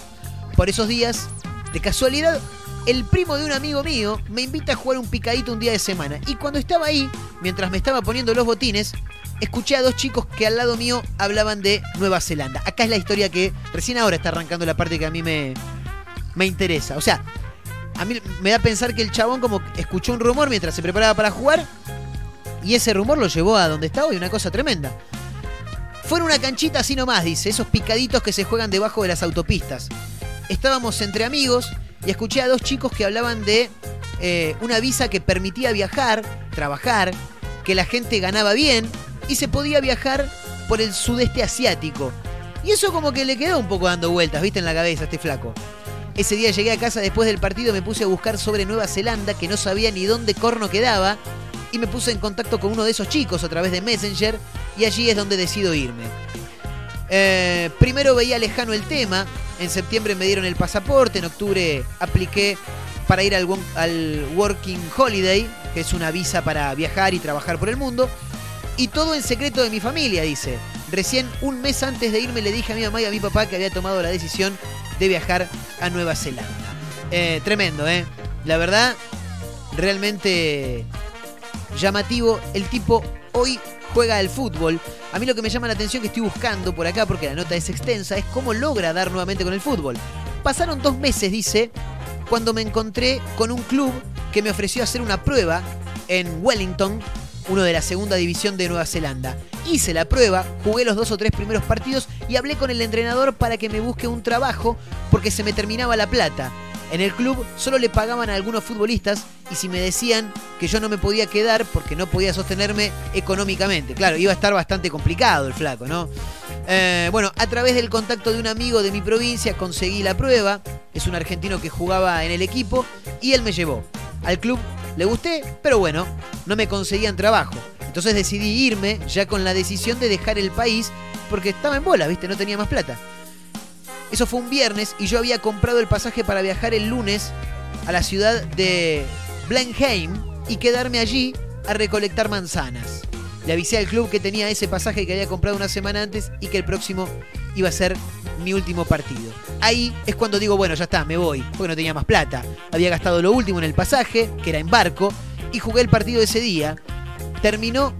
Speaker 7: Por esos días, de casualidad, el primo de un amigo mío me invita a jugar un picadito un día de semana. Y cuando estaba ahí, mientras me estaba poniendo los botines, escuché a dos chicos que al lado mío hablaban de Nueva Zelanda. Acá es la historia que recién ahora está arrancando la parte que a mí me, me interesa. O sea, a mí me da pensar que el chabón como escuchó un rumor mientras se preparaba para jugar y ese rumor lo llevó a donde está hoy, una cosa tremenda. Fue en una canchita así nomás, dice, esos picaditos que se juegan debajo de las autopistas. Estábamos entre amigos y escuché a dos chicos que hablaban de eh, una visa que permitía viajar, trabajar, que la gente ganaba bien y se podía viajar por el sudeste asiático. Y eso como que le quedó un poco dando vueltas, viste, en la cabeza este flaco. Ese día llegué a casa después del partido, me puse a buscar sobre Nueva Zelanda, que no sabía ni dónde corno quedaba, y me puse en contacto con uno de esos chicos a través de Messenger, y allí es donde decido irme. Eh, primero veía lejano el tema, en septiembre me dieron el pasaporte, en octubre apliqué para ir al, al Working Holiday, que es una visa para viajar y trabajar por el mundo, y todo en secreto de mi familia, dice. Recién un mes antes de irme le dije a mi mamá y a mi papá que había tomado la decisión de viajar a Nueva Zelanda. Eh, tremendo, ¿eh? La verdad, realmente llamativo. El tipo hoy juega al fútbol. A mí lo que me llama la atención que estoy buscando por acá, porque la nota es extensa, es cómo logra dar nuevamente con el fútbol. Pasaron dos meses, dice, cuando me encontré con un club que me ofreció hacer una prueba en Wellington, uno de la segunda división de Nueva Zelanda. Hice la prueba, jugué los dos o tres primeros partidos y hablé con el entrenador para que me busque un trabajo porque se me terminaba la plata. En el club solo le pagaban a algunos futbolistas y si me decían que yo no me podía quedar porque no podía sostenerme económicamente. Claro, iba a estar bastante complicado el flaco, ¿no? Eh, bueno, a través del contacto de un amigo de mi provincia conseguí la prueba. Es un argentino que jugaba en el equipo y él me llevó. Al club le gusté, pero bueno, no me conseguían trabajo. Entonces decidí irme ya con la decisión de dejar el país porque estaba en bola, ¿viste? No tenía más plata. Eso fue un viernes y yo había comprado el pasaje para viajar el lunes a la ciudad de Blenheim y quedarme allí a recolectar manzanas. Le avisé al club que tenía ese pasaje que había comprado una semana antes y que el próximo iba a ser mi último partido. Ahí es cuando digo, bueno, ya está, me voy, porque no tenía más plata. Había gastado lo último en el pasaje, que era en barco, y jugué el partido ese día. Terminó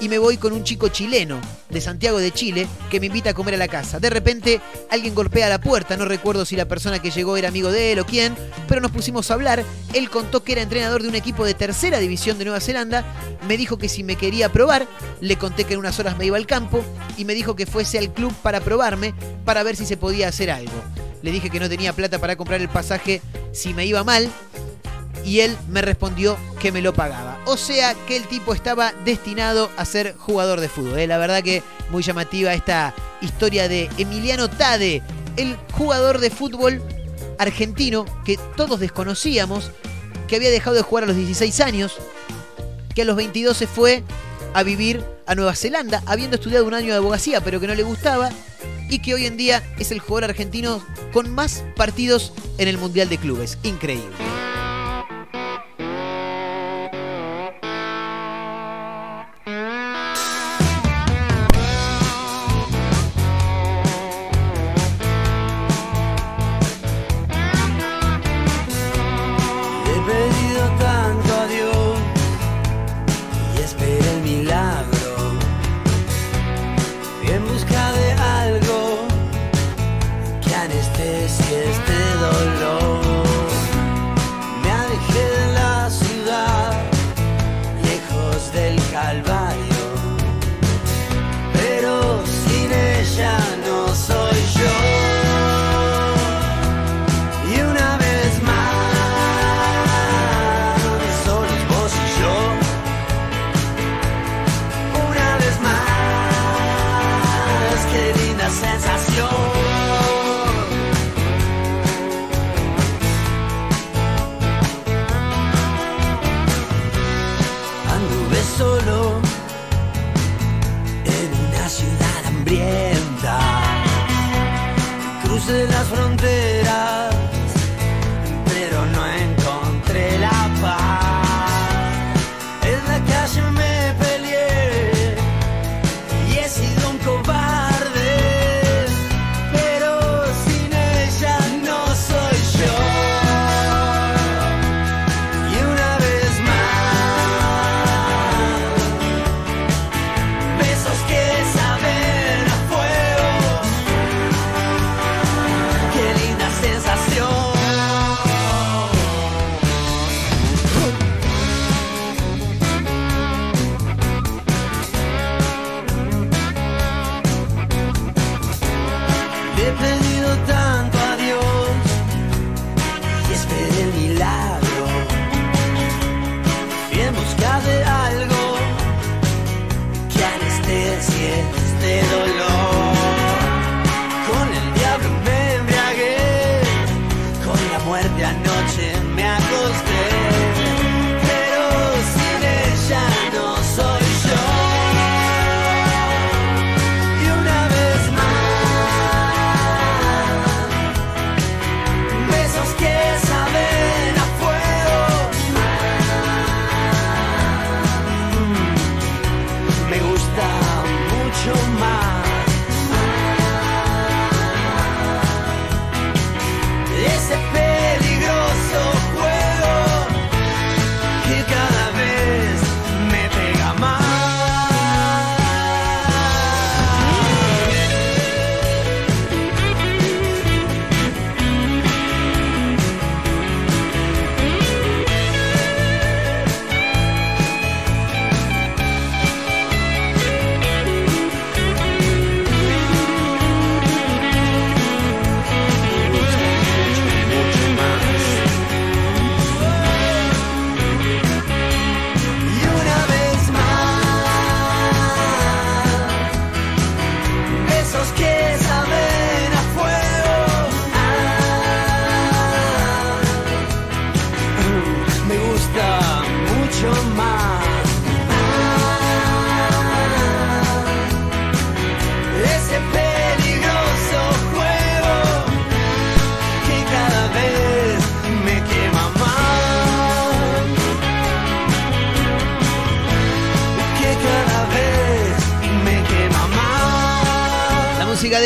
Speaker 7: y me voy con un chico chileno de Santiago de Chile que me invita a comer a la casa. De repente alguien golpea la puerta, no recuerdo si la persona que llegó era amigo de él o quién, pero nos pusimos a hablar. Él contó que era entrenador de un equipo de tercera división de Nueva Zelanda, me dijo que si me quería probar, le conté que en unas horas me iba al campo y me dijo que fuese al club para probarme, para ver si se podía hacer algo. Le dije que no tenía plata para comprar el pasaje si me iba mal y él me respondió que me lo pagaba. O sea que el tipo estaba destinado a ser jugador de fútbol. ¿eh? La verdad que muy llamativa esta historia de Emiliano Tade, el jugador de fútbol argentino que todos desconocíamos, que había dejado de jugar a los 16 años, que a los 22 se fue a vivir a Nueva Zelanda, habiendo estudiado un año de abogacía, pero que no le gustaba, y que hoy en día es el jugador argentino con más partidos en el Mundial de Clubes. Increíble.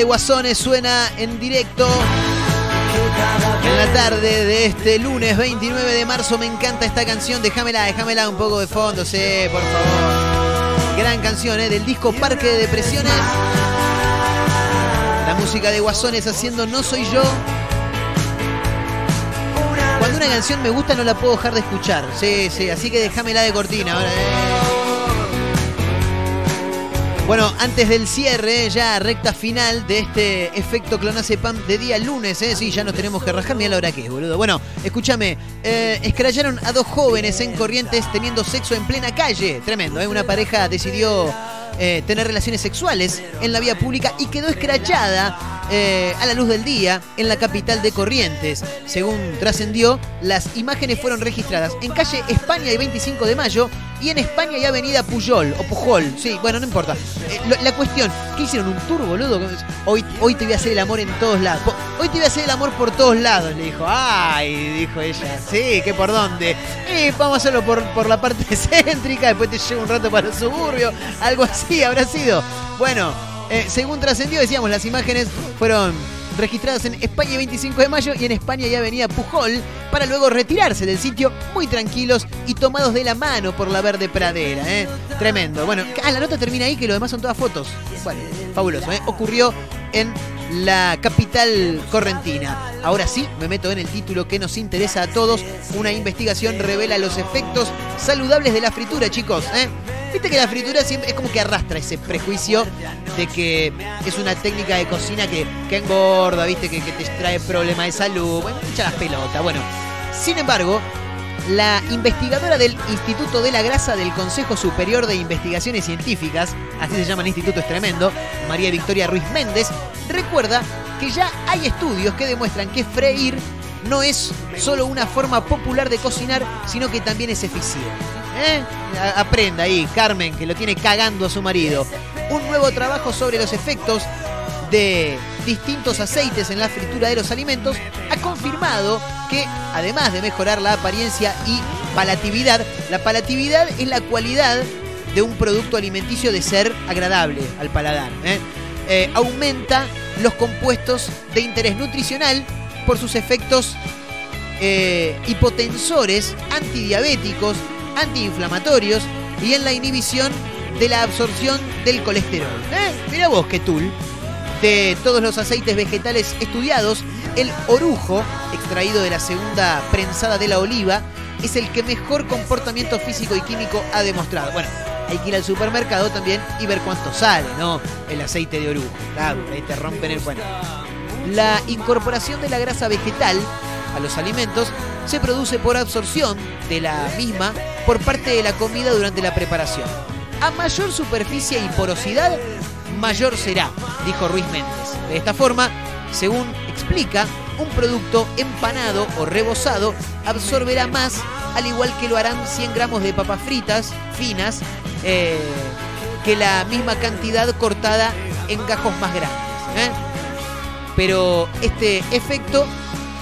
Speaker 8: De
Speaker 7: Guasones suena en directo en la tarde de este lunes 29 de marzo. Me encanta esta canción. Déjamela, déjamela un poco de fondo, sí, por favor. Gran canción, ¿eh? Del disco Parque de Depresiones. La música de Guasones haciendo No Soy Yo. Cuando una canción me gusta no la puedo dejar de escuchar. Sí, sí, así que déjamela de cortina. ahora, eh. Bueno, antes del cierre, ya recta final de este efecto clonazepam de día lunes, ¿eh? Sí, ya nos tenemos que rajar, mira la hora que es, boludo. Bueno, escúchame, eh, escracharon a dos jóvenes en Corrientes teniendo sexo en plena calle. Tremendo, ¿eh? Una pareja decidió eh, tener relaciones sexuales en la vía pública y quedó escrachada eh, a la luz del día en la capital de Corrientes. Según trascendió, las imágenes fueron registradas en calle España y 25 de mayo y en España y avenida Puyol o Pujol. Sí, bueno, no importa. Eh, la cuestión, ¿qué hicieron? ¿Un tour, boludo? Hoy, hoy te voy a hacer el amor en todos lados. Hoy te voy a hacer el amor por todos lados, le dijo. Ay, dijo ella. Sí, ¿qué por dónde? Eh, vamos a hacerlo por, por la parte céntrica, después te llevo un rato para el suburbio. Algo así habrá sido. Bueno, eh, según trascendió, decíamos, las imágenes fueron registradas en España y 25 de mayo y en España y Avenida Pujol para luego retirarse del sitio muy tranquilos y tomados de la mano por la verde pradera. ¿eh? Tremendo. Bueno, ah, la nota termina ahí que lo demás son todas fotos. Bueno, fabuloso. ¿eh? Ocurrió en la capital correntina. Ahora sí, me meto en el título que nos interesa a todos. Una investigación revela los efectos saludables de la fritura, chicos. ¿eh? Viste que la fritura siempre es como que arrastra ese prejuicio de que es una técnica de cocina que, que engorda, viste, que, que te trae problemas de salud. Bueno, echa las pelotas. Bueno, sin embargo, la investigadora del Instituto de la Grasa del Consejo Superior de Investigaciones Científicas, así se llama el instituto, es tremendo, María Victoria Ruiz Méndez, recuerda que ya hay estudios que demuestran que freír no es solo una forma popular de cocinar, sino que también es eficiente. ¿Eh? Aprenda ahí, Carmen, que lo tiene cagando a su marido. Un nuevo trabajo sobre los efectos de distintos aceites en la fritura de los alimentos, ha confirmado que además de mejorar la apariencia y palatividad, la palatividad es la cualidad de un producto alimenticio de ser agradable al paladar. ¿eh? Eh, aumenta los compuestos de interés nutricional por sus efectos eh, hipotensores, antidiabéticos, antiinflamatorios y en la inhibición de la absorción del colesterol. ¿Eh? Mira vos qué tul. De todos los aceites vegetales estudiados, el orujo, extraído de la segunda prensada de la oliva, es el que mejor comportamiento físico y químico ha demostrado. Bueno, hay que ir al supermercado también y ver cuánto sale, ¿no? El aceite de orujo. Claro, ahí te rompen el bueno. La incorporación de la grasa vegetal a los alimentos se produce por absorción de la misma por parte de la comida durante la preparación. A mayor superficie y porosidad, mayor será, dijo Ruiz Méndez. De esta forma, según explica, un producto empanado o rebozado absorberá más, al igual que lo harán 100 gramos de papas fritas finas, eh, que la misma cantidad cortada en gajos más grandes. ¿eh? Pero este efecto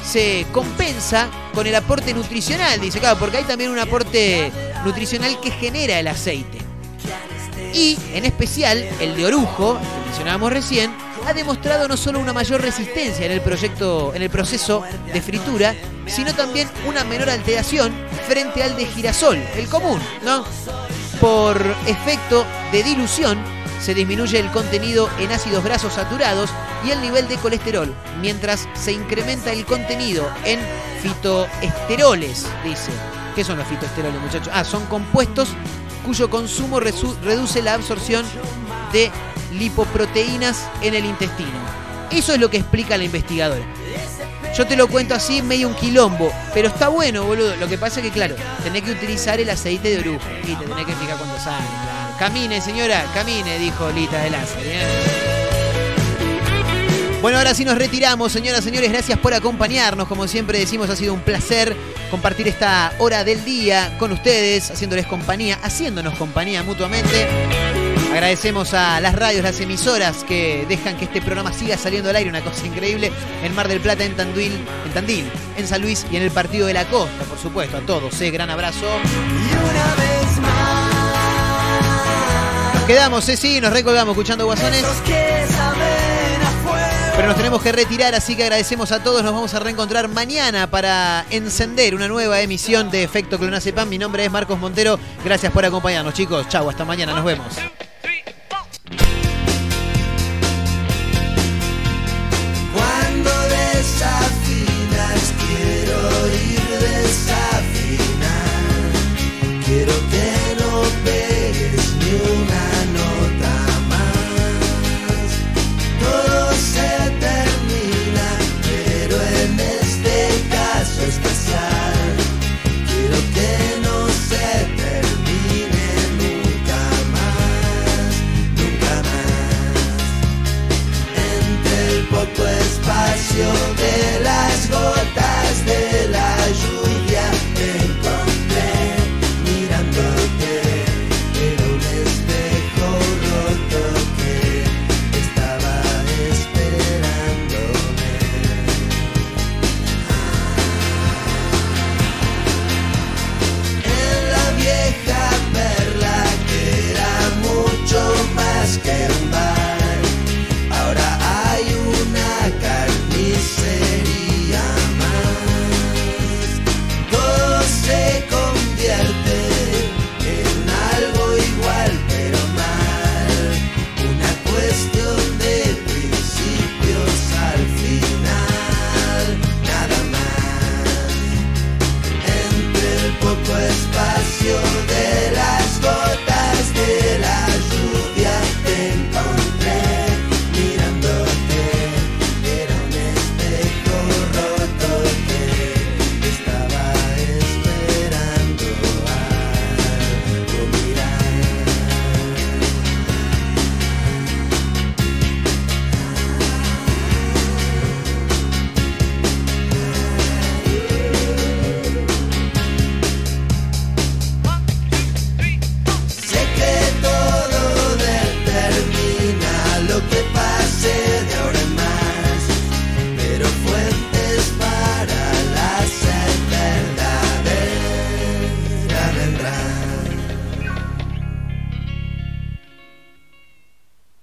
Speaker 7: se compensa con el aporte nutricional, dice, claro, porque hay también un aporte nutricional que genera el aceite. Y, en especial, el de orujo, que mencionábamos recién, ha demostrado no solo una mayor resistencia en el, proyecto, en el proceso de fritura, sino también una menor alteración frente al de girasol, el común, ¿no? Por efecto de dilución, se disminuye el contenido en ácidos grasos saturados y el nivel de colesterol, mientras se incrementa el contenido en fitoesteroles, dice. ¿Qué son los fitoesteroles, muchachos? Ah, son compuestos cuyo consumo reduce la absorción de lipoproteínas en el intestino. Eso es lo que explica la investigadora. Yo te lo cuento así, medio un quilombo, pero está bueno, boludo. Lo que pasa es que, claro, tenés que utilizar el aceite de orujo y te tenés que fijar cuando sale, claro. Camine, señora, camine, dijo Lita de Lázaro. ¿eh? Bueno, ahora sí nos retiramos, señoras, señores. Gracias por acompañarnos. Como siempre decimos, ha sido un placer compartir esta hora del día con ustedes, haciéndoles compañía, haciéndonos compañía mutuamente. Agradecemos a las radios, las emisoras que dejan que este programa siga saliendo al aire, una cosa increíble, en Mar del Plata, en Tandil, en Tandil, en San Luis y en el Partido de la Costa, por supuesto, a todos, ¿eh? gran abrazo. Nos quedamos, ¿eh? sí, nos recolgamos escuchando Guasones. Pero nos tenemos que retirar, así que agradecemos a todos. Nos vamos a reencontrar mañana para encender una nueva emisión de Efecto Clonazepam. Mi nombre es Marcos Montero. Gracias por acompañarnos, chicos. Chau, hasta mañana. Nos vemos.